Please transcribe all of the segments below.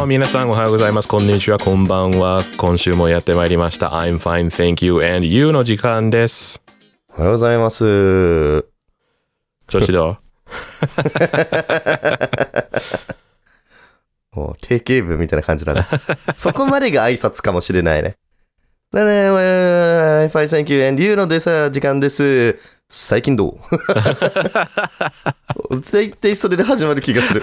も皆さんおはようございます。こんにちは、こんばんは。今週もやってまいりました。I'm fine, thank you and you の時間です。おはようございます。調子どう？もう定型文みたいな感じだね。そこまでが挨拶かもしれないね。だね、I'm fine, thank you and you のでさ、時間です。最近どう？大体それで始まる気がする。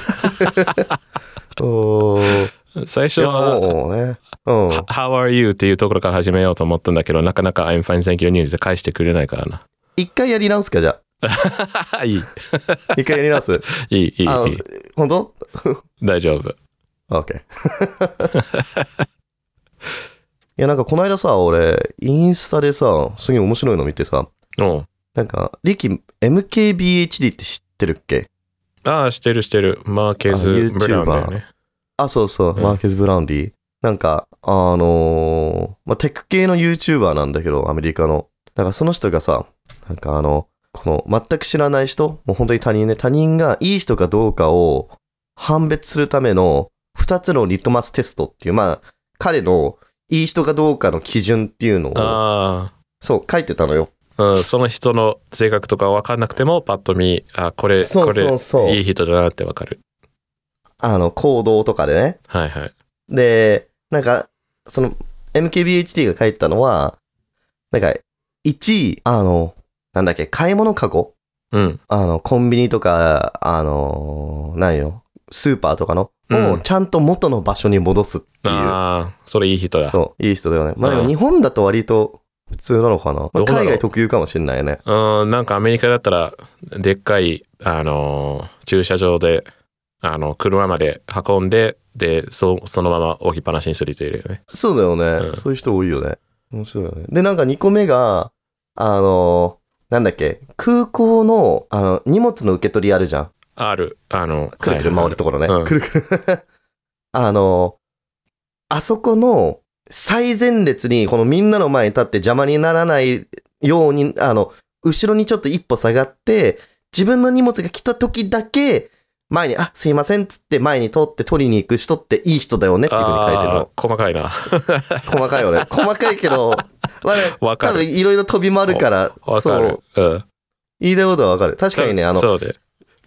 最初は、ね。うん。How are you? っていうところから始めようと思ったんだけど、なかなか I'm fine, thank you って返してくれないからな。一回やり直すか、じゃあ。いい、一回やり直す？いい、いい、あいい。本当？大丈夫。?OK。いや、なんかこの間さ、俺、インスタでさ、すげえ面白いの見てさ、なんか、リキ、MKBHD って知ってるっけ？ああ、してるしてる。マーケズ・あブラウンだよね。あ、そうそう、うんマーケズ・ブラウンディ。なんか、あのーまあ、テック系の YouTuber なんだけど、アメリカの。だからその人がさ、なんかあの、この全く知らない人、もう本当に他人ね、他人がいい人かどうかを判別するための二つのリトマステストっていう、まあ、彼のいい人かどうかの基準っていうのを、あそう、書いてたのよ。あ、うん、その人の性格とか分かんなくても、パッと見、あ、これ、そうこれ、そうそう。いい人だなって分かる。あの、行動とかでね。はいはい。で、なんか、その、MKBHD が書いてたのは、なんか、1位、あの、なんだっけ、買い物カゴ？うん。あの、コンビニとか、あの、何よ、スーパーとかの、うんをちゃんと元の場所に戻すっていう。ああ、それいい人だ。そう、いい人だよね。まあでうんも日本だと割と普通なのかな？まあ海外特有かもしれないね。うん、なんかアメリカだったら、でっかい、あのー駐車場で、あの、車まで運んで、で、そそのまま置きっぱなしにする人いるよね。そうだよね。うんそういう人多いよね。面白いよね。で、なんか2個目が、あの、なんだっけ、空港の、あの、荷物の受け取りあるじゃん。ある、あの、くるくる回るところね。うんくるくる。あの、あそこの最前列に、このみんなの前に立って邪魔にならないように、あの、後ろにちょっと一歩下がって、自分の荷物が来た時だけ、前に、あ、すいませんっつって前に通って取りに行く人っていい人だよねっていう風に書いてるあの。ー細かいな。細かいよね。細かいけど、まあね、多わかる。分いろいろ飛び回るから、そうる。。うん。言いたいことはわかる。確かにね、あの、そうで。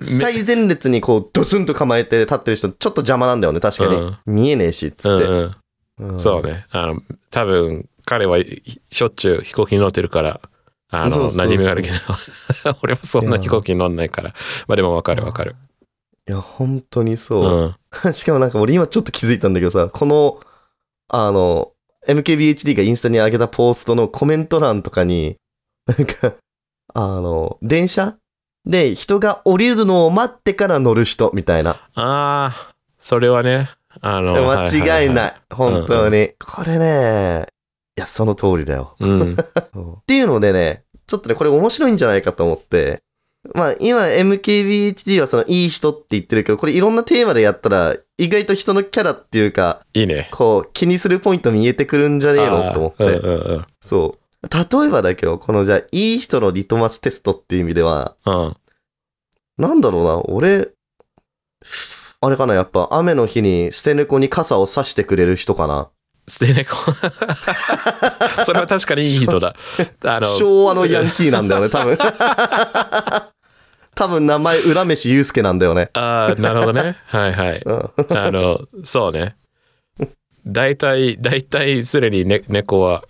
最前列にこう、ドスンと構えて立ってる人、ちょっと邪魔なんだよね、確かに。うん見えねえし、つって。うんうん。うんそうね。あの、多分、彼はいしょっちゅう飛行機に乗ってるから、あの、馴染みがあるけど、俺もそんな飛行機に乗んないから。まあでもわかるわかる。いや、本当にうそう。ん。しかもなんか俺今ちょっと気づいたんだけどさ、この、あの、MKBHD がインスタに上げたポストのコメント欄とかに、なんか、あの、電車で人が降りるのを待ってから乗る人みたいな。ああ、それはね、あの、間違いはない。本当に。これね、いや、その通りだよ。うん。っていうのでね、ちょっとね、これ面白いんじゃないかと思って、まあ今 MKBHD はそのいい人って言ってるけど、これいろんなテーマでやったら、意外と人のキャラっていうか、いいね。こう気にするポイント見えてくるんじゃねえのと思って。あーうんうんそう。例えばだけど、このじゃあ、いい人のリトマステストっていう意味では、うん。うん。なんだろうな、俺、あれかな、やっぱ雨の日に捨て猫に傘を差してくれる人かな。捨て猫？それは確かにいい人だ。あの、昭和のヤンキーなんだよね、多分。多分名前、浦飯祐介なんだよね。ああ、なるほどね。はいはい。うん。あの、そうね。大体、大体、すでに、ね、猫は、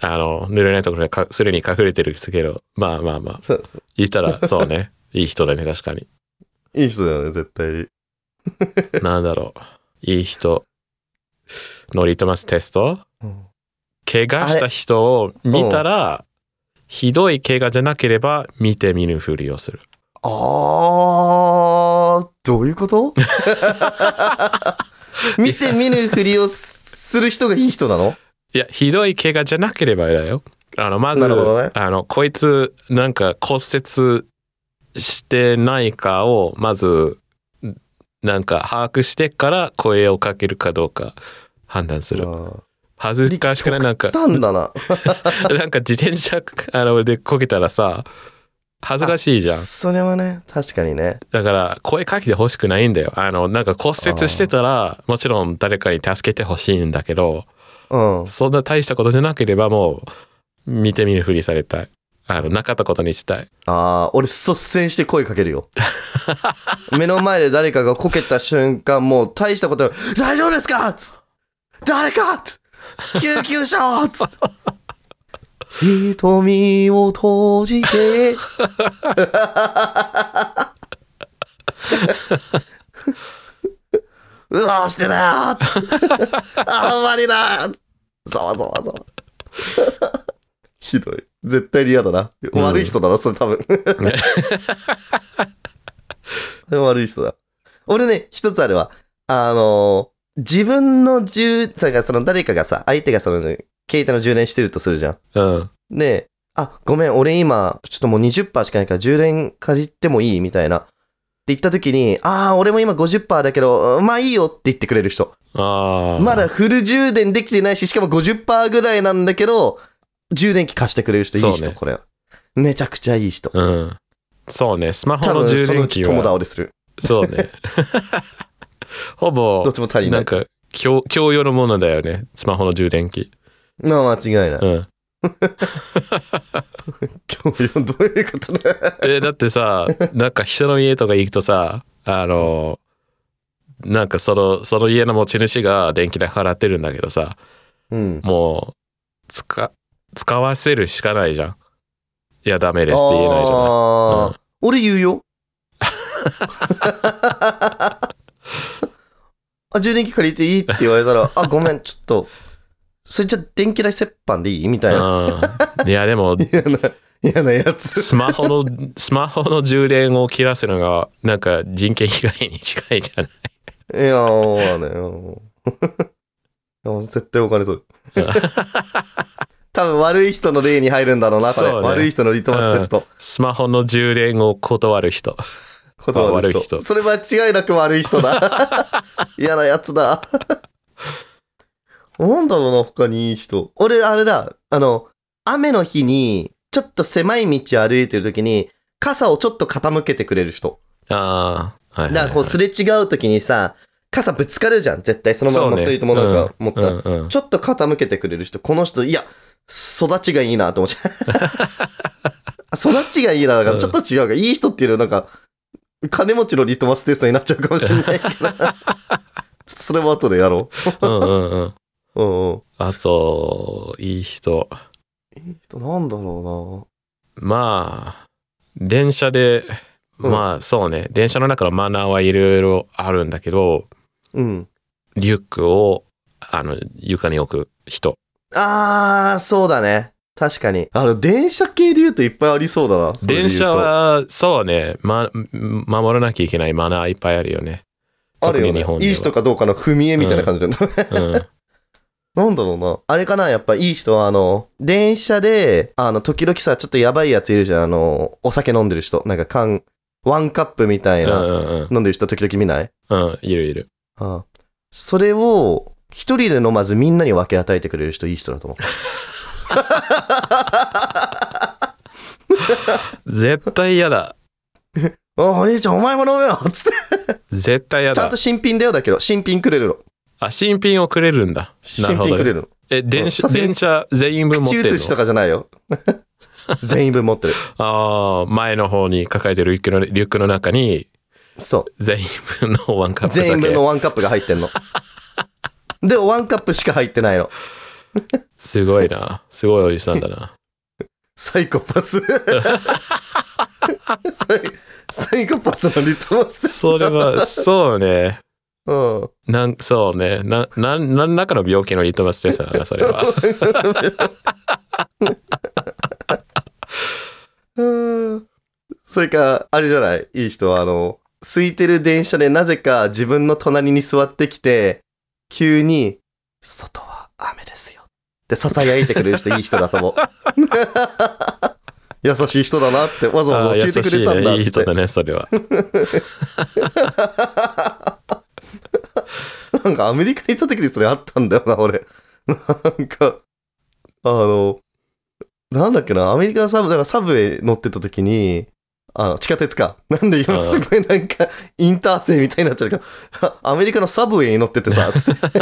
あの、濡れないところにかすでに隠れてるんですけど、まあまあまあ、そうそう。言ったら、そうね。いい人だね、確かに。いい人だよね、絶対に。なんだろう。いい人のリトマステスト？うん怪我した人を見たら、ひどい怪我じゃなければ見て見ぬふりをする。あー、どういうこと？見て見ぬふりをする人がいい人なの？いや、ひどい怪我じゃなければだよ。あの、まず、ねあの、こいつ、なんか骨折してないかを、まず、なんか把握してから声をかけるかどうか判断する。あ恥ずかしくない？なんかー、たんだな。なんか自転車、あの、でこけたらさ、恥ずかしいじゃん。それはね、確かにね。だから、声かけてほしくないんだよ。あの、なんか骨折してたら、もちろん誰かに助けてほしいんだけど、うん。そんな大したことじゃなければもう、見て見ぬふりされたい。あの、なかったことにしたい。ああ、俺率先して声かけるよ。目の前で誰かがこけた瞬間、もう大したこと、大丈夫ですか？つっ誰か？つ救急車をつっ。瞳を閉じて。うわしてだよあんまりだざわざわざわ。ひどい。絶対に嫌だな。うん悪い人だな、それ多分。悪い人だ。俺ね、一つあるわ。あのー自分の充、さがその誰かがさ、相手がその、携帯の充電してるとするじゃん。うん。で、あ、ごめん、俺今、ちょっともう20%しかないから充電借りてもいいみたいな。って言った時に、ああ、俺も今50%だけど、うんまあいいよって言ってくれる人。ああ。まだフル充電できてないし、しかも50%ぐらいなんだけど、充電器貸してくれる人いい人、そうねこれ。めちゃくちゃいい人。うん。そうね、スマホ多の充分そのう電器ち友倒は。れする。そうね。ほぼどっ、ちも足りな。ないんか、共共用のものだよね。スマホの充電器。まあ間違いない。うん。今日どういうことだ？え、だってさ、なんか人の家とか行くとさ、あの、なんかその、その家の持ち主が電気代払ってるんだけどさ、うん。もう、使、使わせるしかないじゃん。いや、ダメですって言えないじゃない。あー俺言うよ。あ、充電器借りていいって言われたら、あ、ごめん、ちょっと、それじゃ電気代折半でいいみたいな。うん。いや、でも、嫌な、嫌なやつ。スマホの、スマホの充電を切らせるのが、なんか人権被害に近いじゃない。いやー、まあね絶対お金取る。多分悪い人の例に入るんだろうな、これ。ね悪い人のリトマステスト。スマホの充電を断る人。断る人。悪い人それ間違いなく悪い人だ。嫌なやつだ。なんだろうな、他にいい人。俺、あれだ、あの、雨の日に、ちょっと狭い道歩いてる時に、傘をちょっと傾けてくれる人。ああ、はいはいはい。だからこうすれ違う時にさ、傘ぶつかるじゃん、絶対。そのまま二人ともなんか持ったら。うんうんうんちょっと傾けてくれる人、この人、いや、育ちがいいなと思っちゃう。育ちがいいな、だからちょっと違うが、いい人っていうのはなんか、金持ちのリトマステストになっちゃうかもしれないけど。それも後でやろうんうんうん。う。うんうん。あと、いい人。いい人なんだろまあ、電車で、うんまあそうね、電車の中のマナーはいろいろあるんだけど、うな。うん。リュックを、あの、床に置く人。あー、そうだね。確かに。あの、電車系で言うといっぱいありそうだな。電車、は、そうね、ま、守らなきゃいけないマナーいっぱいあるよね。あるよねいい人かどうかの踏み絵みたいな感じだな。うん。なんだろうな。あれかなやっぱいい人は、あの、電車で、あの、時々さ、ちょっとやばいやついるじゃん。あの、お酒飲んでる人。なんか缶、ワンカップみたいうんな、うん飲んでる人時々見ない？うん。うん、いるいる。ああそれを、一人で飲まずみんなに分け与えてくれる人、いい人だと思う。絶対嫌だ。あ、お兄ちゃん、お前も飲めよつって。絶対嫌だちゃんと。新品だよ、だけど、新品くれるの。あ、新品をくれるんだ。な新。品くれるの。え、電車、電車全員分持ってる口移しとのかじゃないよ。全員分持ってる。ああ、前の方に抱えてるリュックのリュックの中に、そう。全員分のワンカップ酒。全員分のワンカップが入ってんの。で、ワンカップしか入ってないの。すごいな。すごいおじさんだな。サイコパス。サイサイコパスのリトマスです。それは、そうね。うん。なん、そうね。な、なん、何らかの病気のリトマステストだな、それは。うんそれか、あれじゃない？いい人は、あの、空いてる電車でなぜか自分の隣に座ってきて、急に、外は雨ですよ。って囁いてくれる人いい人だと思う。優しい人だなってわざわざ教えてくれたんだ優しいね。いい人だね、それは。なんかアメリカに行った時にそれあったんだよな、俺。なんか、あの、ななんだっけな、アメリカのサブ、だからサブウェイ乗ってた時に、あ、地下鉄か。なんで今すごいなんか、インターセイみたいになっちゃうから、アメリカのサブウェイに乗っててさ、つって。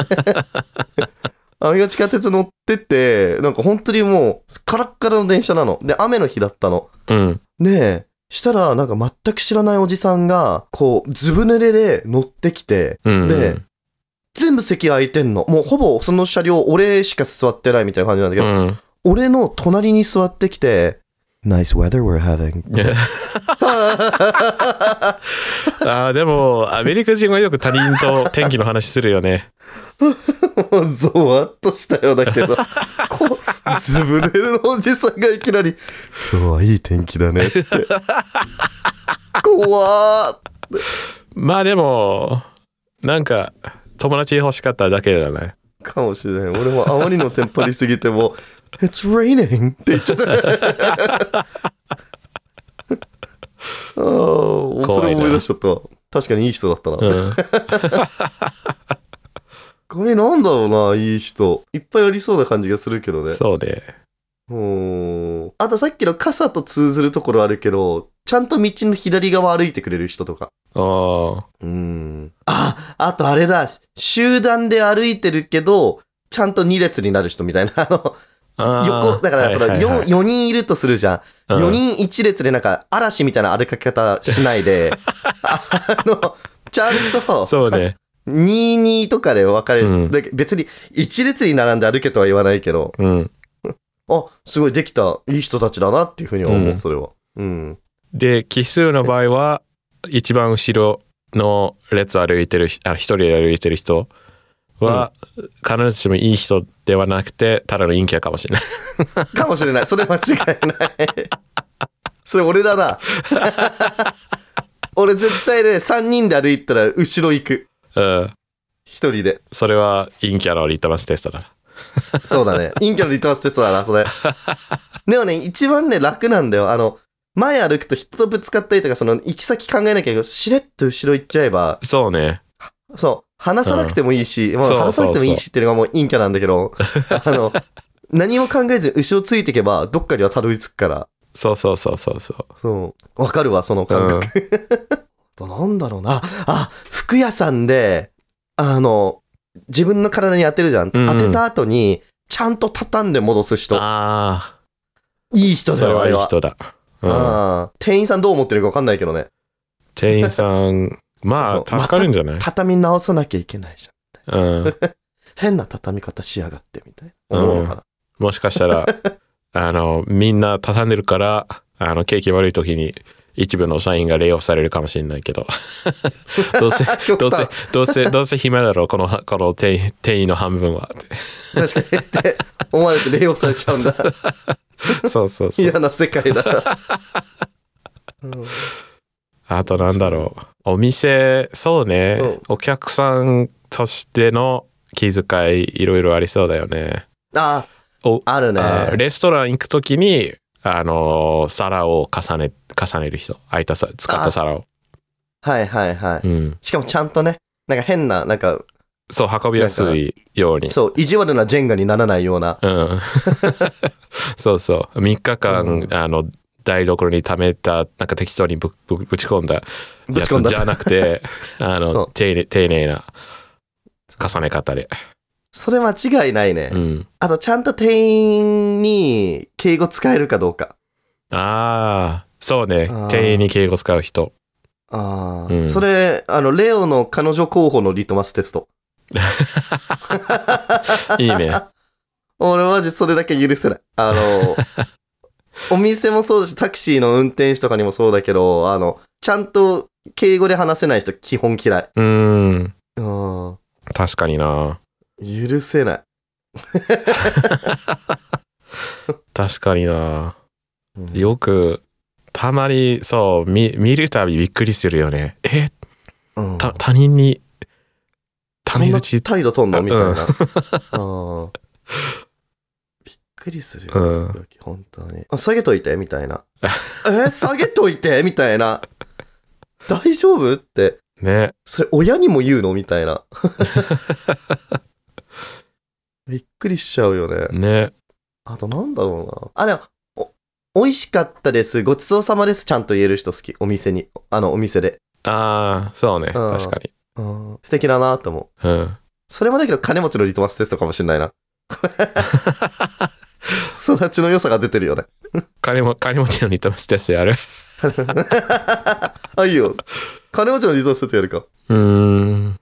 アメリカ地下鉄乗ってて、なんか本当にもう、カラッカラの電車なの。で、雨の日だったの。うん。で、したら、なんか全く知らないおじさんが、こう、ずぶ濡れで乗ってきて、うん。で、全部席空いてんの。もうほぼその車両、俺しか座ってないみたいな感じなんだけど、うん。俺の隣に座ってきて、Nice weather we're having. ああ、でも、アメリカ人はよく他人と天気の話するよね。もうゾワッとしたようだけど、こう、ずぶ濡れのおじさんがいきなり、今日はいい天気だねって。怖ーまあでも、なんか、友達欲しかっただけじゃない？かもしれない。俺もあまりのテンパりすぎても、It's raining! って言っちゃった。それ思い出しちゃった。確かにいい人だったな。うん。これなんだろうな、いい人。いっぱいありそうな感じがするけどね。そうで。うん。あとさっきの傘と通ずるところあるけど、ちゃんと道の左側歩いてくれる人とか。ああ。うん。あ、あとあれだ。集団で歩いてるけど、ちゃんと2列になる人みたいな。あの、横、だからそのはいはいはい 4, 4人いるとするじゃん。うん4人1列でなんか嵐みたいな歩き方しないで、あの、ちゃんと、そうね。22とかで分かれる、うん別に1列に並んで歩けとは言わないけど、うん。あ、すごいできた、いい人たちだなっていうふうには思う、うんそれは。うん。で、奇数の場合は、一番後ろの列歩いてる一人で歩いてる人は、必ずしもいい人ではなくて、ただの陰キャかもしれない。かもしれない。それ間違いない。それ俺だな。俺絶対ね、3人で歩いたら後ろ行く。うん。1人で。それは陰キャのリトマステストだ。そうだね。陰キャのリトマステストだな、それ。でもね、一番ね、楽なんだよ。あの、前歩くと人とぶつかったりとか、その、行き先考えなきゃいけないけど、しれっと後ろ行っちゃえば、そうね。そう、話さなくてもいいし、まあ話さなくてもいいしっていうのがもう陰キャなんだけど、あの、何も考えずに後ろついていけば、どっかにはたどり着くから、そうそうそうそうそう。そう、わかるわ、その感覚。あとなんだろうな。あ、服屋さんで、あの、自分の体に当てるじゃん。うんうん当てた後に、ちゃんと畳んで戻す人。あいい人だよ、あれは。はいい人だ。うん、ああ店員さんどう思ってるかわかんないけどね。店員さん、まあ、助かるんじゃない、畳み直さなきゃいけないじゃん。うん。変な畳み方しやがってみたいな。思うのかな。もしかしたら、あの、みんな畳んでるから、あの、景気悪い時に、一部の社員がレイオフされるかもしれないけど。どうせ、極どうせ端、どうせ、どうせ暇だろう、この、この店員店員の半分は。確かにって思われて礼をされちゃうんだ。そうそうそう。嫌な世界だ。うんあとなんだろう。お店、そうね、うんお客さんとしての気遣い、いろいろありそうだよね。あおあ、あるね。あレストラン行くときに、あの、皿を重ね、重ねる人。空いたさ、使った皿を。はいはいはい。うん。しかもちゃんとね、なんか変な、なんか、そう、運びやすいように。そう、意地悪なジェンガにならないような。うん。そうそう。3日間、うんあの、台所に溜めた、なんか適当にぶぶぶち込んだぶち込んだやつじゃなくて、あの、丁寧丁寧な重ね方で。それ間違いないね。うん。あと、ちゃんと店員に敬語使えるかどうか。ああ、そうね。店員に敬語使う人。ああ、うんそれ、あの、レオの彼女候補のリトマステスト。いいね。俺マジそれだけ許せない。あの、お店もそうだし、タクシーの運転手とかにもそうだけど、あの、ちゃんと敬語で話せない人基本嫌い。うーん。うん。確かにな。許せない。確かにな。うんよく、たまに、そう、見見るたびびっくりするよね。え、うんた他人に、タそんなメ口態度取んの？みたいな。うんくりするよ、うん時々本当に。あ下げといてみたいな。え下げといてみたいな。大丈夫って。ね。それ親にも言うの？みたいな。びっくりしちゃうよね。ね。あとなんだろうな。あれ、お美味しかったです、ごちそうさまです、ちゃんと言える人好き。お店に、あの、お店で。ああ、そうね。うん確かに。うん、素敵だなと思う。うん。それもだけど金持ちのリトマステストかもしれないな。育ちの良さが出てるよね。金も、金持ちのリトマステストやる あ、いいよ。金持ちのリトマステストやるか。うーん。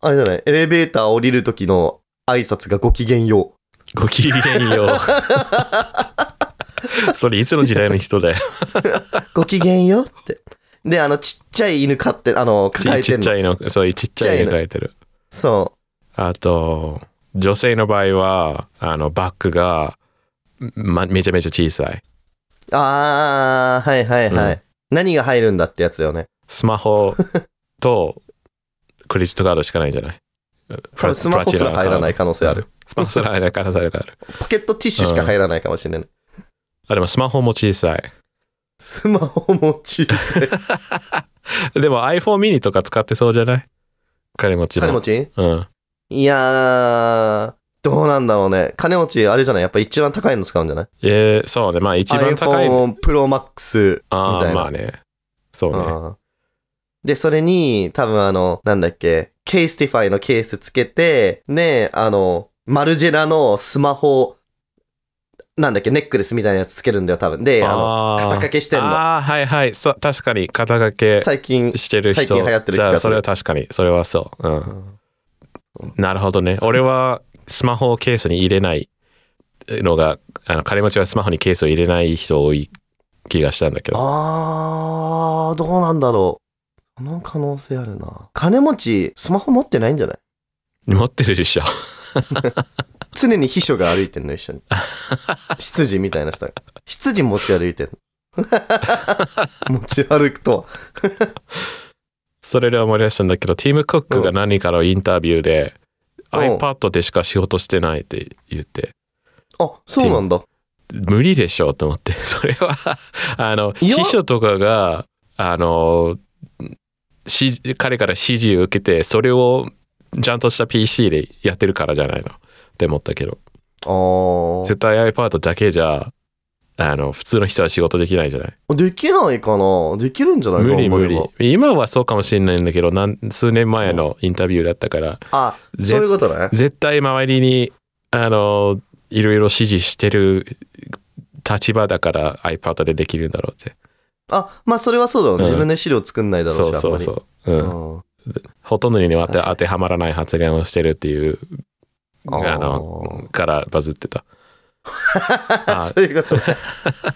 あれじゃない？エレベーター降りる時の挨拶がごきげんよう。ごきげんよう。それいつの時代の人だよ。ごきげんようって。で、あの、ちっちゃい犬飼って、あの、抱えちてんの。っちゃいの、そういうちっちゃいの書いてる。そあと、女性の場合は、あの、バッグが、ま、めちゃめちゃ小さい。う。あー、はいはいはい。うん何が入るんだってやつよね。スマホとクレジットカードしかないんじゃない？多分スマホすら入らない可能性ある。スマホすら入らない可能性あるから。ポケットティッシュしか入らないかもしれない。あ、でもスマホも小さい。スマホも小さい。でも iPhone mini とか使ってそうじゃない？金持ちの。金持ち？うん。いやー、どうなんだろうね。金持ち、あれじゃない？やっぱ一番高いの使うんじゃない？えー、そうね。まあ一番高い。iPhone Pro Max みああ、たいな。まあね。そうね。うんで、それに、多分あの、なんだっけ、 CASETiFY のケースつけて、ね、あの、マルジェラのスマホ、なんだっけ、ネックレスみたいなやつつけるんだよ、多分。で、あの、肩掛けしてんの。ああ、はいはい。そう、確かに肩掛け最近、してる人。最近流行ってる気がするじゃあそれは確かに。それはそう。うん。なるほどね。俺はスマホをケースに入れないのが、あの金持ちはスマホにケースを入れない人多い気がしたんだけど。あー、どうなんだろう。その可能性あるな。金持ち、スマホ持ってないんじゃない？持ってるでしょ。常に秘書が歩いてんの、一緒に。執事みたいな人が。執事持ち歩いてんの。持ち歩くと。それで思い出したんだけど、ティム・クックが何かのインタビューで、うん iPad でしか仕事してないって言って、あ、そうなんだ。無理でしょと思って。それは、あの、秘書とかが、あの、し彼から指示を受けて、それをちゃんとした PC でやってるからじゃないのって思ったけど。絶対 iPad だけじゃ、あの、普通の人は仕事できないじゃない？できないかな？できるんじゃない無理無理。今はそうかもしれないんだけど、なん数年前のインタビューだったから、あ、ぜそういうことね。絶対周りに、あの、いろいろ指示してる立場だから iPad でできるんだろうって。あ、まあそれはそうだろうね。うん自分で資料作んないだろうし、そうそうそう。うん。うんほとんどには当てはまらない発言をしてるっていう、あの、からバズってた。あ そういうことね。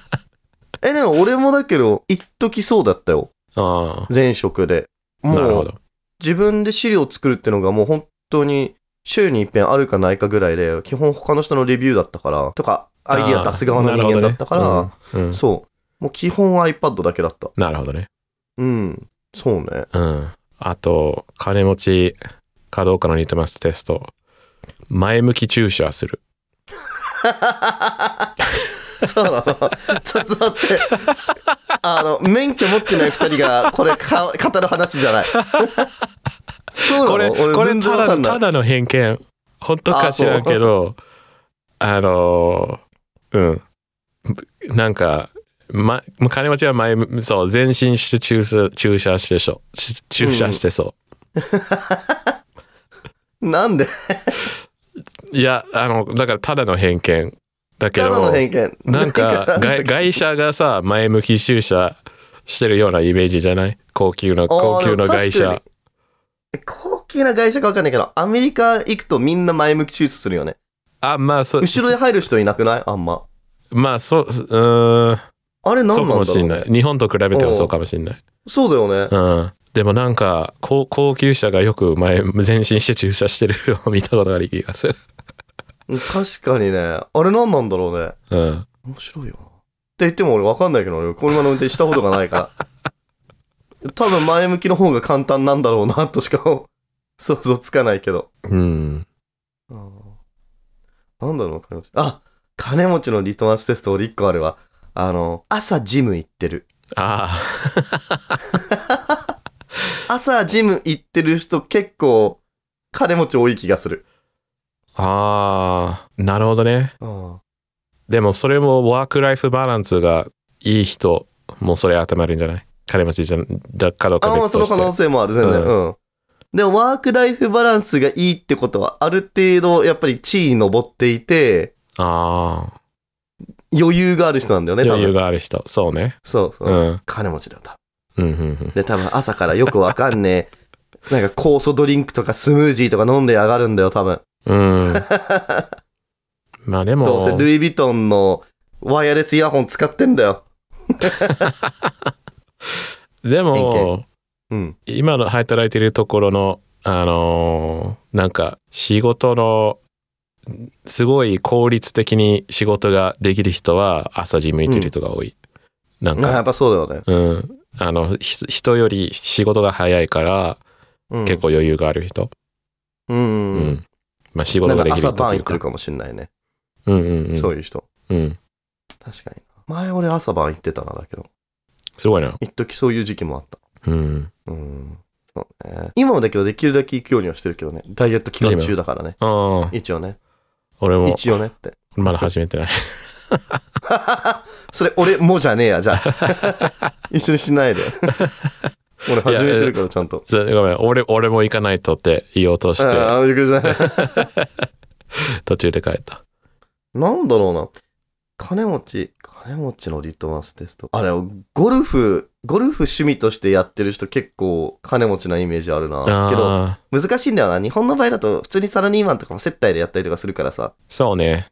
え、でも俺もだけど、一時そうだったよ。あ前職で。あ、なるもう。自分で資料作るってのがもう本当に週に一遍あるかないかぐらいで、基本他の人のレビューだったから、とか、アイディア出す側の人間だったから、あーなるほどねうんそう。もう基本 iPad だけだった。なるほどね。うん。そうね。うん。あと、金持ちかどうかの似てますテスト。前向き注射する。そうなの。ちょっと待って。あの、免許持ってない二人がこれか語る話じゃない。そうこれ、なの？俺これ全然ただわかんない。ただの偏見。本当か知らんけど、あの、うん。なんか、ま、金持ちは前、そう、前進して注射、注射してそう。し注射してそう。なんで？いや、あの、だからただの偏見。だけど。なんか外、外車がさ、前向き注射してるようなイメージじゃない？高級の、高級の外車に。高級な会社かわかんないけど、アメリカ行くとみんな前向き手術するよね。あ、まあ、そう、後ろで入る人いなくない？あんま。まあ、そう、うーん、あれ何なんだそうかろう、ね、もしれない。日本と比べてもそうかもしれない。そうだよね。うん。でもなんか、高高級車がよく前、前進して駐車してるのを 見たことがある気がする。確かにね。あれ何なんだろうね。うん。面白いよな。って言っても俺わかんないけど、俺車の運転したことがないから。多分前向きの方が簡単なんだろうなとしか想像つかないけど。うん。なんだろう、金持ち。あ金持ちのリトマステスト俺1個あるわ。あの、朝ジム行ってる。あ朝ジム行ってる人結構金持ち多い気がする。あ。ああ。なるほどね。うんでもそれもワークライフバランスがいい人もそれ当てはまるんじゃない？金持ちじゃだかどうかあ、その可。能性もある、全然。ううん。でも、ワークライフバランスがいいってことは、ある程度、やっぱり地位に上っていて、あ余裕がある人なんだよあ、ね、多余裕分。がある人。そうね。そうそうう。ん。金持ちだよ、多うん、うん。で、多分朝からよくわかんねえ、なんか酵素ドリンクとかスムージーとか飲んで上がるんだよ、多分。うん。まあでも、どうせルイ・ヴィトンのワイヤレスイヤホン使ってんだよ。でも、うん。今の働いてるところの、あのーなんか仕事の、すごい効率的に仕事ができる人は朝ジム行ってる人が多い。なんか、あやっぱそうだよね。うん。あの、ひ人より仕事が早いから、うん、結構余裕がある人。うん。ううんん。まあ仕事ができるというか晩行ってる。かもしんないね。うんうんうん。そういう人。うん。確かに。前俺朝晩行ってたな、だけど。すごいな。一時そういう時期もあった。うん。うん。そうね。今もだけどできるだけ行くようにはしてるけどね。ダイエット期間中だからね。ああ、一応ね。俺も、一応ねって。まだ始めてない。それ俺もじゃねえや、じゃあ。一緒にしないで。俺始めてるからちゃんと。ずごめん、俺、俺も行かないとって言おうとして、ああ、びっくりした。途中で帰った。なんだろうな。金持ち、金持ちのリトマステスト。あれ、ゴルフ、ゴルフ趣味としてやってる人結構金持ちなイメージあるな。けど、難しいんだよな。日本の場合だと普通にサラリーマンとかも接待でやったりとかするからさ。そうね。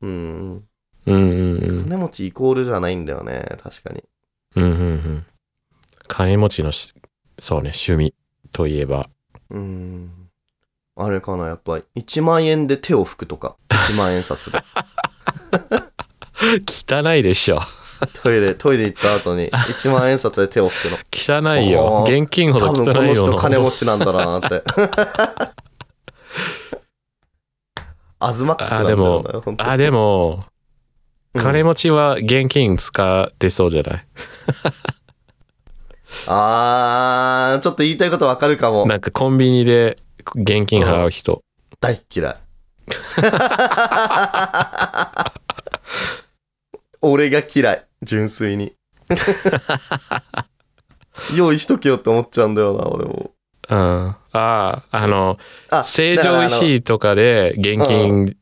うん。うんうんうん。金持ちイコールじゃないんだよね。確かに。うんうんうん。金持ちのし、そうね、趣味といえば。うん。あれかな、やっぱり。1万円で手を拭くとか。1万円札で。汚いでしょ。トイレ、トイレ行った後に1万円札で手を拭くの。汚いよ。現金ほど多分この汚いよ人金持ちなんだなって。アズマックスなんだよあ、でも、うん金持ちは現金使ってそうじゃない、あー、ちょっと言いたいことわかるかも。なんかコンビニで現金払う人。大っ嫌い。俺が嫌い。純粋に。用意しとけよって思っちゃうんだよな、俺も。うん。ああ、あの、あ、成城石井とかで現金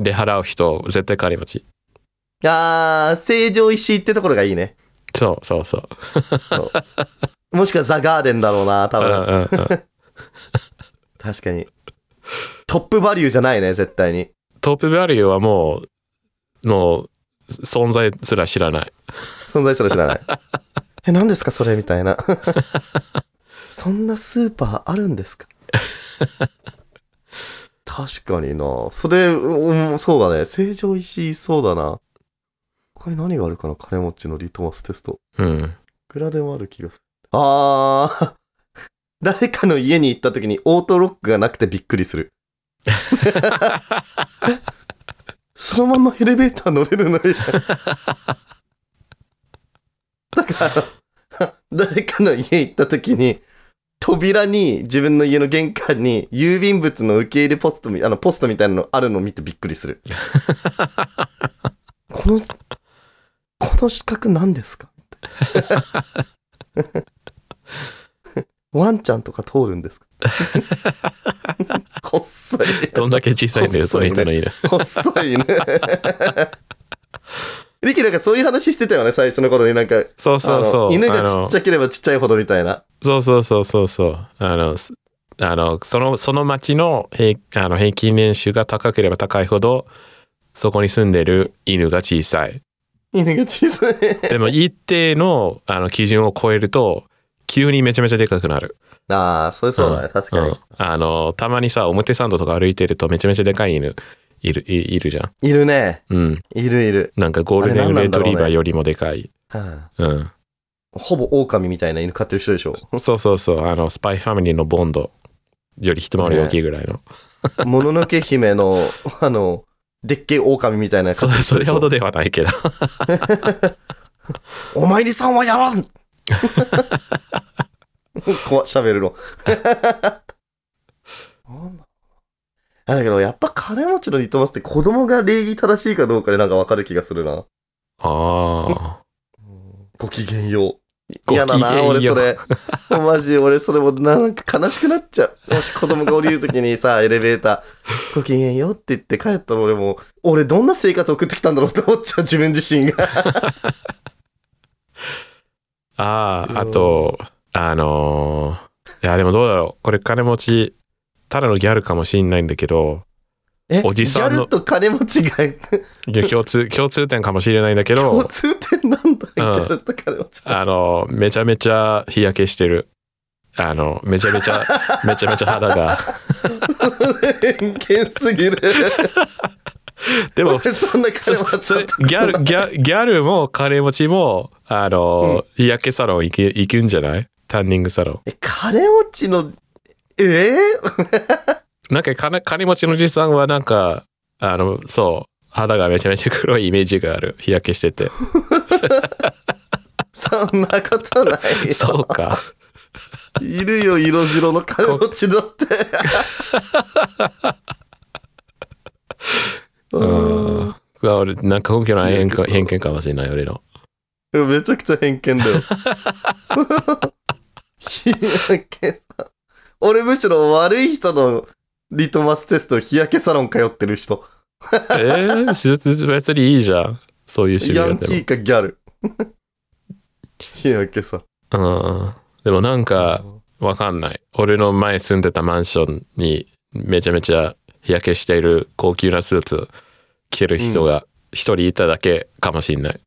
で払う人、絶対金持ち。あー、成城石井ってところがいいね。そうそうそう。もしくはザ・ガーデンだろうな、多うん分。うんうん確かに。トップバリューじゃないね、絶対に。トップバリューはもう、もう、存在すら知らない。存在すら知らない。え、何ですかそれみたいな。そんなスーパーあるんですか？確かにな。それ、うん、そうだね。成城石井そうだな。他に何があるかな金持ちのリトマステスト。うん。いくらでもある気がする。あー。誰かの家に行った時にオートロックがなくてびっくりする。そのままエレベーター乗れるのみたいな。だから、誰かの家行った時に、扉に、自分の家の玄関に、郵便物の受け入れポストみ、あの、ポストみたいなのあるのを見てびっくりする。この、この四角何ですか？ワンちゃんとか通るんですか？細い。どんだけ小さいんだよ、その人の犬。細いね。リキなんかそういう話してたよね、最初の頃になんか。そうそうそう。犬がちっちゃければちっちゃいほどみたいな。そうそうそうそうそう。あの、すあのその、その町の平あの平均年収が高ければ高いほど、そこに住んでる犬が小さい。犬が小さい。でも一定のあの基準を超えると、急にめちゃめちゃでかくなる。ああ、それそうだね、確かに。うんあの、たまにさ、表参道とか歩いてるとめちゃめちゃでかい犬いる、いいるじゃん。いるね。うん。いるいる。なんかゴールデンレトリバーよりもでかい。はうん。あほぼ狼みたいな犬飼ってる人でしょ。そうそうそう。あの、スパイファミリーのボンドより一回り大きいぐらいの。もののけ姫の、あの、でっけえ狼みたいなそそれほどではないけど。お前にさんはやらん怖っ、喋るの。なんだあだけど、やっぱ金持ちのリトマスって子供が礼儀正しいかどうかでなんかわかる気がするな。ああ。うごきげんよう。ごきげんよう嫌だな、俺それ。マジ、俺それもなんか悲しくなっちゃう。もし子供が降りるときにさ、エレベーター、ごきげんようって言って帰ったら俺もう、俺どんな生活送ってきたんだろうって思っちゃう、自分自身が。ああ、うんあと、あのーいや、でもどうだろう。これ金持ち、ただのギャルかもしんないんだけど、え、おじさんのギャルと金持ちが共通、共通点かもしれないんだけど、共通点なんだ、ギうんャルと金持ち。あの、めちゃめちゃ日焼けしてる。あの、めちゃめちゃ、めちゃめちゃ肌が。偏見すぎる。でも、俺そんな金持ちギャル、ギャギャルも金持ちも、あの、日焼けサロン行け行くんじゃない？タンニングサロン。え、金持ちの、え？なんか金金持ちのおじさんはなんか、あの、そう、肌がめちゃめちゃ黒いイメージがある。日焼けしてて。そんなことないよ。そうか。いるよ、色白の金持ちだって。うん。うわ俺、なんか本気の偏見偏見かもしれない、俺の。めちゃくちゃ偏見だよ。日焼けさ。俺むしろ悪い人のリトマステスト日焼けサロン通ってる人。えー、別にいいじゃん。そういう種類だってもヤンキーかギャル。日焼けさ。うん。でもなんか、わかんない。俺の前住んでたマンションにめちゃめちゃ日焼けしている高級なスーツ着てる人が一人いただけかもしんない。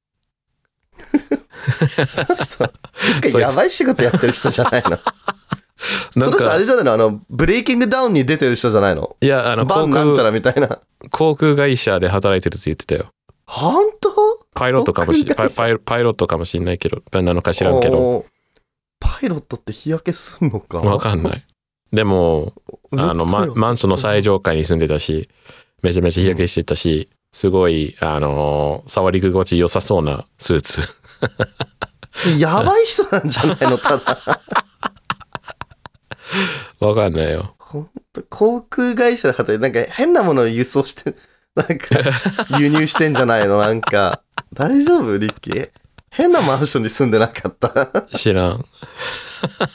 その人、やばい仕事やってる人じゃないの？そなんか。の人あれじゃないの？あの、ブレイキングダウンに出てる人じゃないの？いや、あの、航バンなんちゃ空、らみたいな。航空会社で働いてるって言ってたよ。本当？パイロットかもしパイ航空会社パイパイロットかもしんないけど、なのか知らんけど、パイロットって日焼けすんのか？わかんない。でも、あの、マンマンションの最上階に住んでたし、めちゃめちゃ日焼けしてたし、すごい、あの、触り心地良さそうなスーツ。やばい人なんじゃないの？ただ。わかんないよ。ほんと航空会社で働いて、なんか変なものを輸送して、なんか輸入してんじゃないの？なんか。大丈夫？リッキー？変なマンションに住んでなかった？知らん。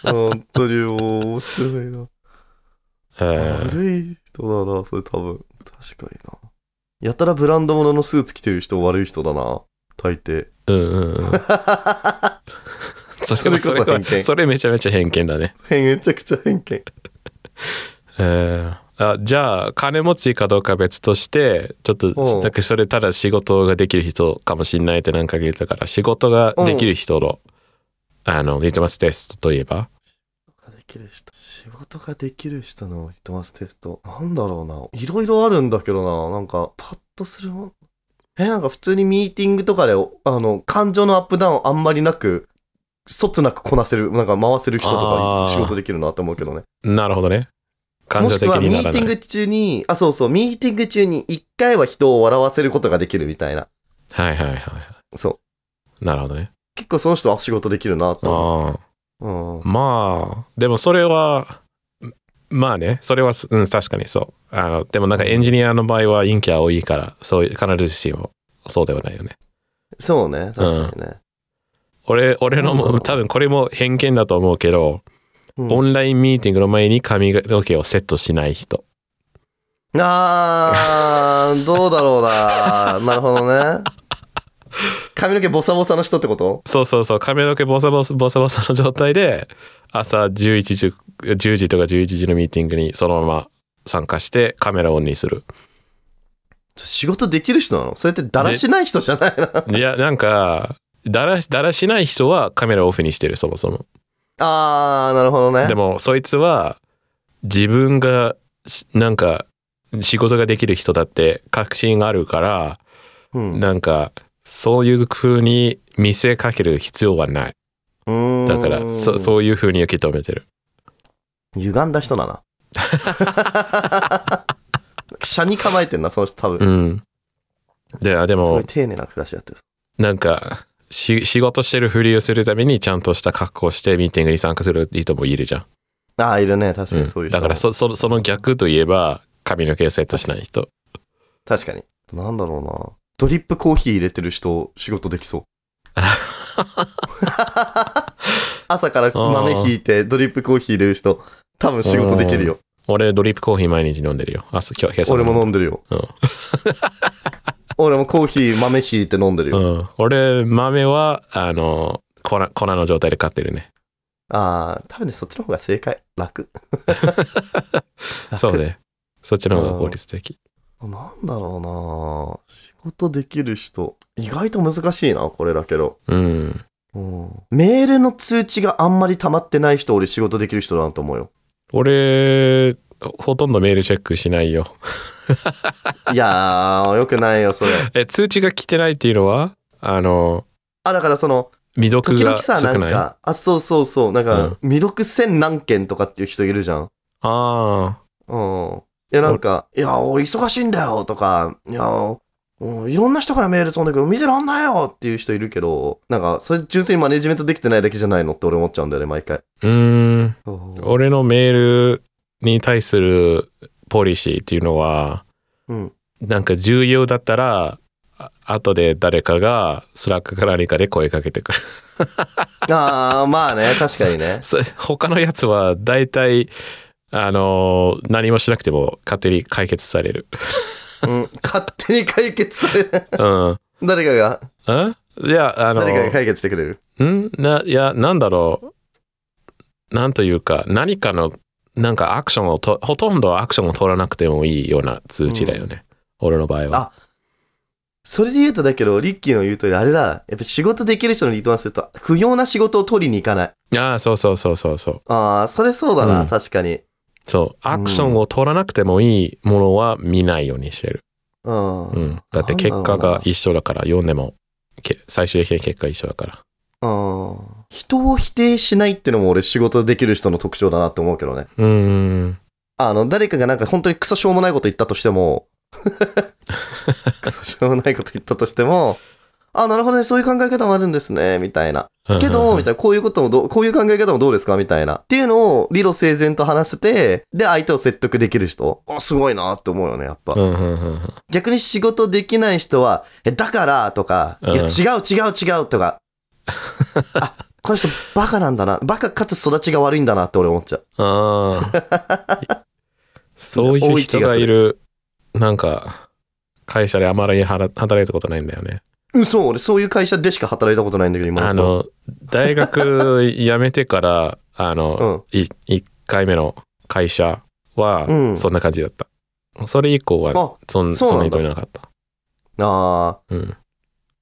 本当に面白いな。えー悪い人だな、それ多分。確かにな。やたらブランド物のスーツ着てる人悪い人だな。大抵。うんうんうん。それそ偏見それめちゃめちゃ偏見だね。めちゃくちゃ偏見。えーあじゃあ金持ちかどうかは別としてちょっとそれただ仕事ができる人かもしんないってなんか言ったから仕事ができる人の、あのリトマステストといえば？ができる人。仕事ができる人のリトマステスト。なんだろうな。いろいろあるんだけどな。なんか、パッとするもん。え、なんか普通にミーティングとかで、あの、感情のアップダウンあんまりなく、そつなくこなせる、なんか回せる人とか仕事できるなと思うけどね。なるほどね感情的もしくはミにならないーティング中に、あ、そうそう、ミーティング中に一回は人を笑わせることができるみたいな。はいはいはいはそう。いなるほどね結構その人は仕事できるなと思ああう。うん。まあでもそれはまあねそれはすうん確かにそうあのでもなんかエンジニアの場合は陰キャ多いからそういう必ずしもそうではないよねそうね、確かにね。俺俺のも多分これも偏見だと思うけど、うん。オンラインミーティングの前に髪の毛をセットしない人。あー、どうだろうな。なるほどね。髪の毛ボサボサの人ってこと？そうそうそう。髪の毛ボサボサボサボサの状態で朝11時10時とか11時のミーティングにそのまま参加してカメラオンにする。仕事できる人なの？それってだらしない人じゃないの？いやなんかだらだらしない人はカメラオフにしてるそもそもあー、なるほどね。でもそいつは自分がしなんか仕事ができる人だって確信があるからうん、なんかそういう風に見せかける必要はないだからそそういう風に受け止めてる歪んだ人だな。車に構えてんな、その人多分。うんであですごもい丁寧な暮らしやってる。なんかし仕事してるふりをするためにちゃんとした格好をしてミーティングに参加する人もいるじゃん、あー、いるね。確かうんにそういう人も、だからそそその逆といえば髪の毛をセットしない人確かに。なんだろうな。ドリップコーヒー入れてる人、仕事できそう。朝から豆ひいてドリップコーヒー入れる人、多分仕事できるよ。俺ドリップコーヒー毎日飲んでるよ。朝、今日、今朝俺も飲んでるよ。うん 俺もコーヒー豆ひいて飲んでるよ。うん。俺、豆は、あの、粉、粉の状態で買ってるね。ああ、多分ね、そっちの方が正解。楽。そうね。そっちの方が効率的。なんだろうな仕事できる人。意外と難しいな、これだけど。うん。うん、メールの通知があんまり溜まってない人、俺仕事できる人だなと思うよ。俺、ほとんどメールチェックしないよ。いやー、よくないよ、それ。え、通知が来てないっていうのは、あの、あ、だからその、未読が時々さ、少ない？あなんか、あ、そうそうそう、なんか、未読千何件とかっていう人いるじゃん。あうん。いや、なんか、いや、お忙しいんだよとか、いや、うんいろんな人からメール飛んだけど、見てらんないよっていう人いるけど、なんか、それ純粋にマネジメントできてないだけじゃないのって俺思っちゃうんだよね、毎回。ー。うーん。俺のメールに対するポリシーっていうのは、うん。なんか重要だったら、あ後で誰かが Slack か何かで声かけてくる。ああ、まあね、確かにね。そ他のやつは大体、あのー何もしなくても勝手に解決される。うん。勝手に解決される。うん。誰かが、んいや、あの誰かが解決してくれる？ん？ないや、なんだろう。なんというか、何かの、なんかアクションをと、ほとんどアクションを取らなくてもいいような通知だよね。俺の場合は。それで言うとだけど、リッキーの言う通り、あれだ。やっぱ仕事できる人のリトマスすると、不要な仕事を取りに行かない。ああ、そうそうそうそうそう。ああ、それそうだな、うん確かに。そう。アクションを取らなくてもいいものは見ないようにしてる。うん。うん。だって結果が一緒だから、読んでも、け最終的に結果一緒だから。うん。人を否定しないってのも俺仕事できる人の特徴だなって思うけどね。うーん。あの、誰かがなんか本当にクソしょうもないこと言ったとしても、クソしょうもないこと言ったとしても、あ、なるほどね、そういう考え方もあるんですね、みたいな。けど、みたいな、こういうこともどう、こういう考え方もどうですか？みたいな。っていうのを理路整然と話せて、で、相手を説得できる人。あ、すごいなって思うよね、やっぱ。逆に仕事できない人は、え、だから？とか、いや、うん違う違う違うとか、あ、この人バカなんだな。バカかつ育ちが悪いんだなって俺思っちゃう。ああ。そういう人がいる、なんか、会社であまり働働いたことないんだよね。嘘俺そういう会社でしか働いたことないんだけど、今あの、大学辞めてから、あの、い1回目の会社はう、んそんな感じだった。それ以降は、あ、そんそんなに取れなかった。あうん。ー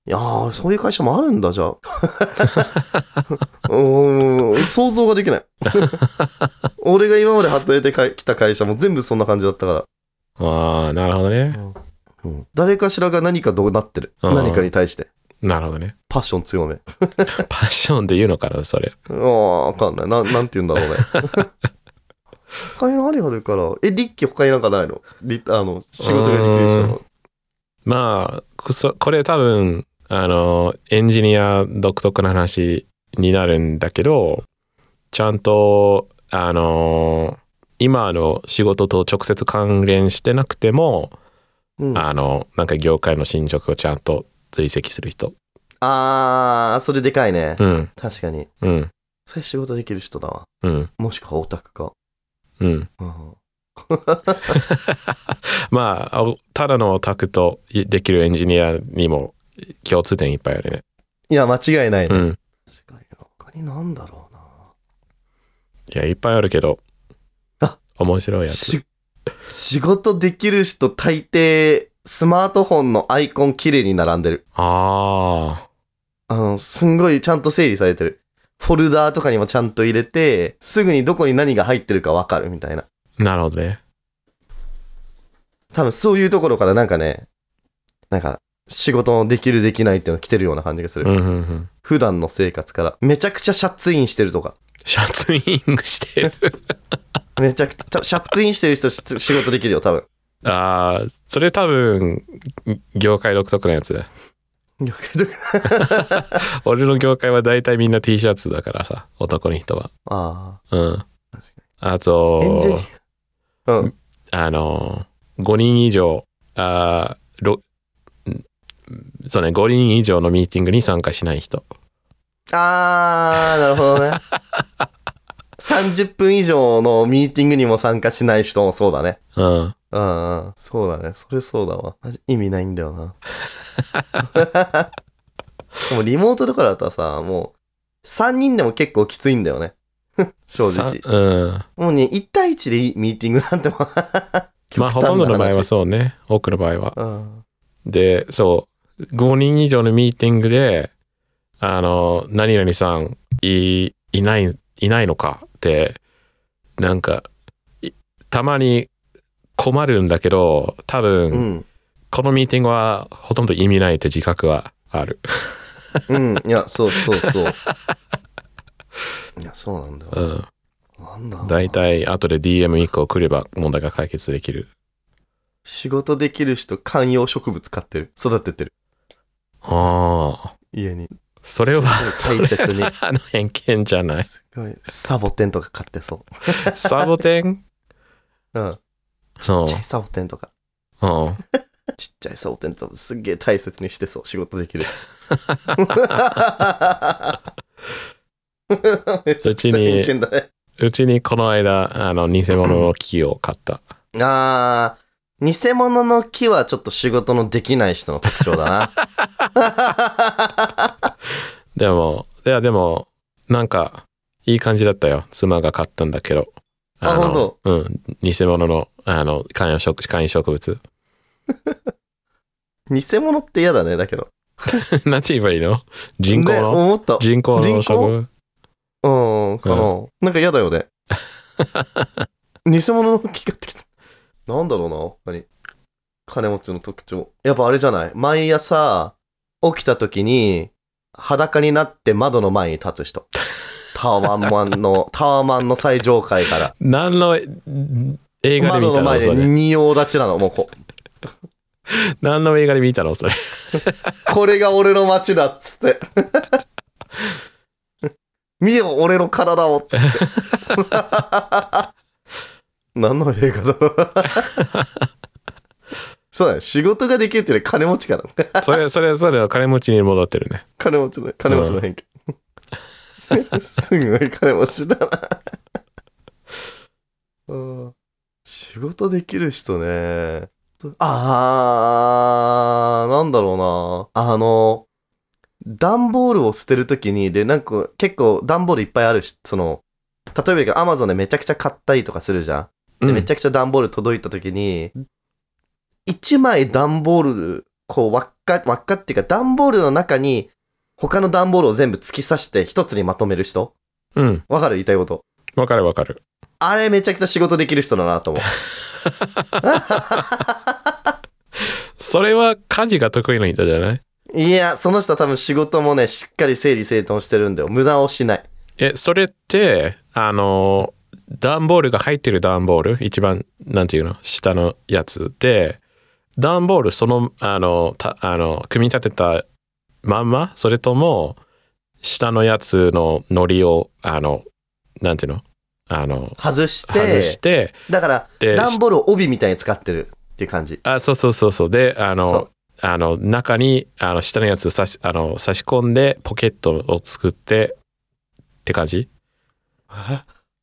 いやーそういう会社もあるんだ、じゃあ。うーん、想像ができない。俺が今まで働いてかきた会社も全部そんな感じだったから。ああ、なるほどね。うん誰かしらが何かどうなってる。うん何かに対して。なるほどね。パッション強め。パッションって言うのかな、それ。ああ、わかんない。ななんて言うんだろうね。他に何あるから。え、リッキー他になんかないの？リあの、仕事ができる人の。まあ、こそこれ多分、あの、エンジニア独特な話になるんだけど、ちゃんと、あの、今の仕事と直接関連してなくても、うん、ああの、なんか業界の進捗をちゃんと追跡する人。あー、それでかいね。うん、確かに。うん、それ仕事できる人だわ。うん、もしくはオタクか。うん。うん、まあ、おただのオタクとできるエンジニアにも共通点いっぱいあるね。いや、間違いないね。うん。確かに。他になんだろうな。いや、いっぱいあるけどあ、面白いやつ。し仕事できる人大抵、スマートフォンのアイコン綺麗に並んでる。ああの、すんごいちゃんと整理されてる。フォルダーとかにもちゃんと入れて、すぐにどこに何が入ってるかわかるみたいな。あ、なるほどね。多分そういうところからなんかね、なんか、仕事のできるできないっていうの来てるような感じがする。うんうんうん。普段の生活から。めちゃくちゃシャツインしてるとか。シャツインしてる。めちゃくちゃ、シャツインしてる人し仕事できるよ、多分。ああ、それ多分、業界独特なやつだ。俺の業界は大体みんな T シャツだからさ、男の人は。あうん。あと。うん。あの、5人以上、あーろんそうね、5人以上のミーティングに参加しない人。あー、なるほどね。30分以上のミーティングにも参加しない人もそうだね。うん。うんうん。そうだね。それそうだわ。マジ意味ないんだよな。しかもリモートだからだったらさ、もう、3人でも結構きついんだよね。正直。さうん。もうね、1対1でいいミーティングなんてもまあ、ほとんどの場合はう。そうね。多くの場合は。うん。で、そう、5人以上のミーティングで、あの、何々さん、い、いない、いないのかって、なんか、いたまに困るんだけど、多分、うん。このミーティングはほとんど意味ないって自覚はある。うん。いや、そうそうそう。いや、そうなんだよ。うん。なんだろうなだいたい後で DM1 個来れば問題が解決できる。仕事できる人、観葉植物飼ってる。育ててる。ああ。家に。それは、大切に。あの偏見じゃない。すごい。サボテンとか飼ってそサボテン？う。うん。そうちっちゃいサボテンとか。うん。ちっちゃいサボテンとかすっげえ大切にしてそう。仕事できる人。めちゃくちゃ偏見だね。うちにこの間、あの、偽物の木を買った。あー、偽物の木はちょっと仕事のできない人の特徴だな。でも、いや、でも、なんか、いい感じだったよ。妻が買ったんだけど。あの本当？うん。偽物の、あの、観葉植観葉植物。偽物って嫌だね、だけど。なんて言えばいいの？人工ね、の、思った。人工人工？の植物？うん、かな。なんか嫌だよね。偽物の木買ってきた。なんだろうな、他に。金持ちの特徴。やっぱあれじゃない？毎朝、起きた時に、裸になって窓の前に立つ人。タワマンの、タワマンの最上階から。何のえ映画で見たの？窓の前。で仁王立ちなの、もうこう。何の映画で見たの？それ。これが俺の街だっつって。見よ、俺の体をって。何の映画だろう。そうだね。仕事ができるっていうのは金持ちから。それ、それ、それは金持ちに戻ってるね。金持ちの、金持ちの偏見。すごい金持ちだな。うん仕事できる人ね。あー、なんだろうな。あの、段ボールを捨てるときに、で、なんか結構段ボールいっぱいあるし、その、例えばアマゾンでめちゃくちゃ買ったりとかするじゃん。で、うんめちゃくちゃ段ボール届いたときに、一枚段ボール、こう、輪っか、輪っかっていうか、段ボールの中に、他の段ボールを全部突き刺して一つにまとめる人？うん。わかる言いたいこと？わかるわかる。あれめちゃくちゃ仕事できる人だなと思う。それは家事が得意な人じゃない？いや、その人は多分仕事もね、しっかり整理整頓してるんだよ。無駄をしない。え、それって、あの、段ボールが入ってる段ボール、一番、なんていうの、下のやつで、段ボールその、あの、たあの組み立てたまんまそれとも、下のやつの糊を、あの、なんていうのあの、外して、外して、だから、で、段ボールを帯みたいに使ってるっていう感じ。あ、そうそうそうそう。で、あそのう、あの、中に、あの、下のやつ差し、あの、差し込んで、ポケットを作って、って感じ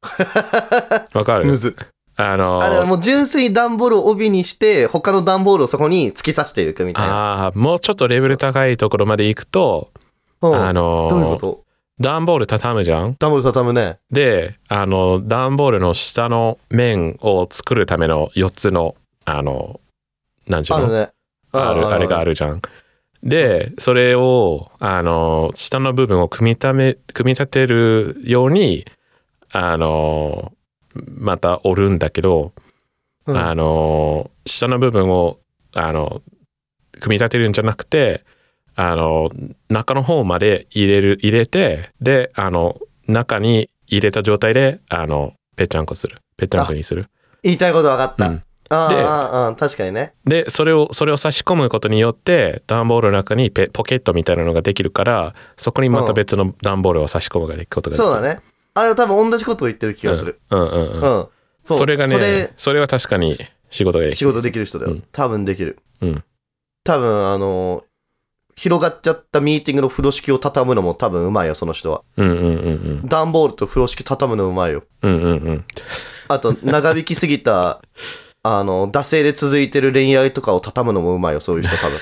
わかる？むず。あの、あれはもう純粋に段ボールを帯にして、他の段ボールをそこに突き刺していくみたいな。ああ、もうちょっとレベル高いところまで行くと、うんあの、どういうこと？段ボール畳むじゃん？段ボール畳むね。で、あの、段ボールの下の面を作るための4つの、あの、なんちゅうの？あるね。ある、あれがある。るじゃん。で、それを、あの、下の部分を組みため、組み立てるように、あの、また折るんだけど、うんあの、下の部分を、あの、組み立てるんじゃなくて、あの、中の方まで入れる、入れて、で、あの、中に入れた状態で、あの、ぺっちゃんこする。ぺっちゃんこにする。言いたいこと分かった。うんあでーあー、あー確かにね。で、それを、それを差し込むことによって、段ボールの中にペポケットみたいなのができるから、そこにまた別の段ボールを差し込むことができる。そうだね。あれは多分同じことを言ってる気がする。うんうんうん。うん。そうそれがねそれ、それは確かに仕事ができる。仕事できる人だよ。うん多分できる。うん多分、あの、広がっちゃったミーティングの風呂敷を畳むのも多分うまいよ、その人は。うんうんうん段ボールと風呂敷畳むのうまいよ。うん。うんうんうん。あと、長引きすぎた、あの、惰性で続いてる恋愛とかを畳むのもうまいよ、そういう人多分。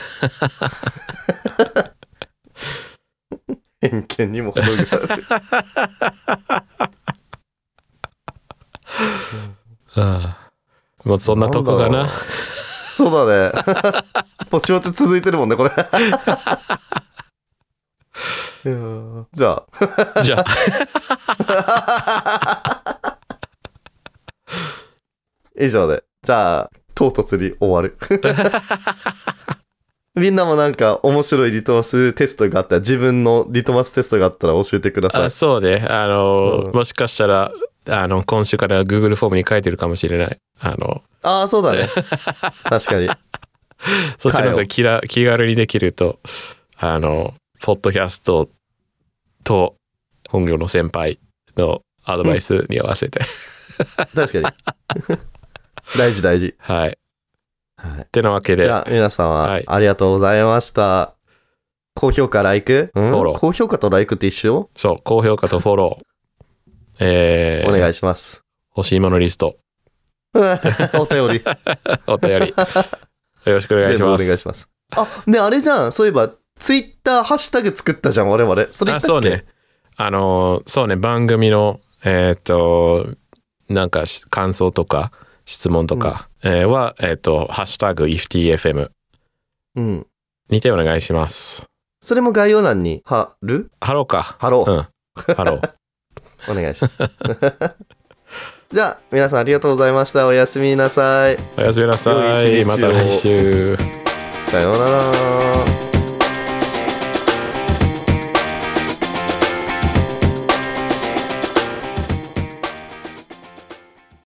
偏見にも程がある。はあもうそんなとこかな。そうだね。ぽちぽち続いてるもんね、これ。いやーじゃあ、じゃあ、以上で。じゃあ、唐突に終わる。みんなもなんか面白いリトマステストがあったら、自分のリトマステストがあったら教えてくださいあ。そうね。あの、うんもしかしたら、あの、今週から Google フォームに書いてるかもしれない。あの、ああ、そうだね。確かに。そっちの方が気ら気軽にできると、あの、ポッドキャストと本業の先輩のアドバイスに合わせて。確かに。大事大事。はい。はい。てなわけで、じゃあ、皆さんははいありがとうございました。高評価、ライク、うん？フォロー高評価とライクって一緒？そう、高評価とフォロー、えー、お願いします。欲しいものリスト、お便り。お便り、よろしくお願いします。願いします。あ、ね、あれじゃん。そういえば、ツイッターハッシュタグ作ったじゃん、我々。それ言ったっあ、けそうね。あのー、そうね、番組の、えーっと、なんかし感想とか質問とか、えーは、えーっと、ハッシュタグ IFTFM うん。にてお願いします。それも概要欄に貼る？貼ろうか。貼ろう。うん。貼ろう。お願いします。じゃあ、皆さんありがとうございました。おやすみなさい。おやすみなさい。また来週。さようなら。